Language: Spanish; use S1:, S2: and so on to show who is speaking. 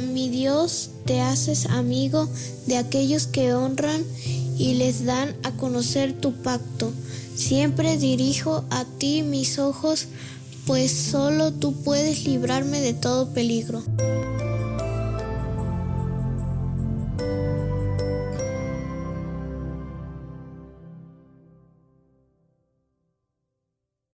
S1: mi Dios, te haces amigo de aquellos que honran y les dan a conocer tu pacto. Siempre dirijo a ti mis ojos, pues solo tú puedes librarme de todo peligro.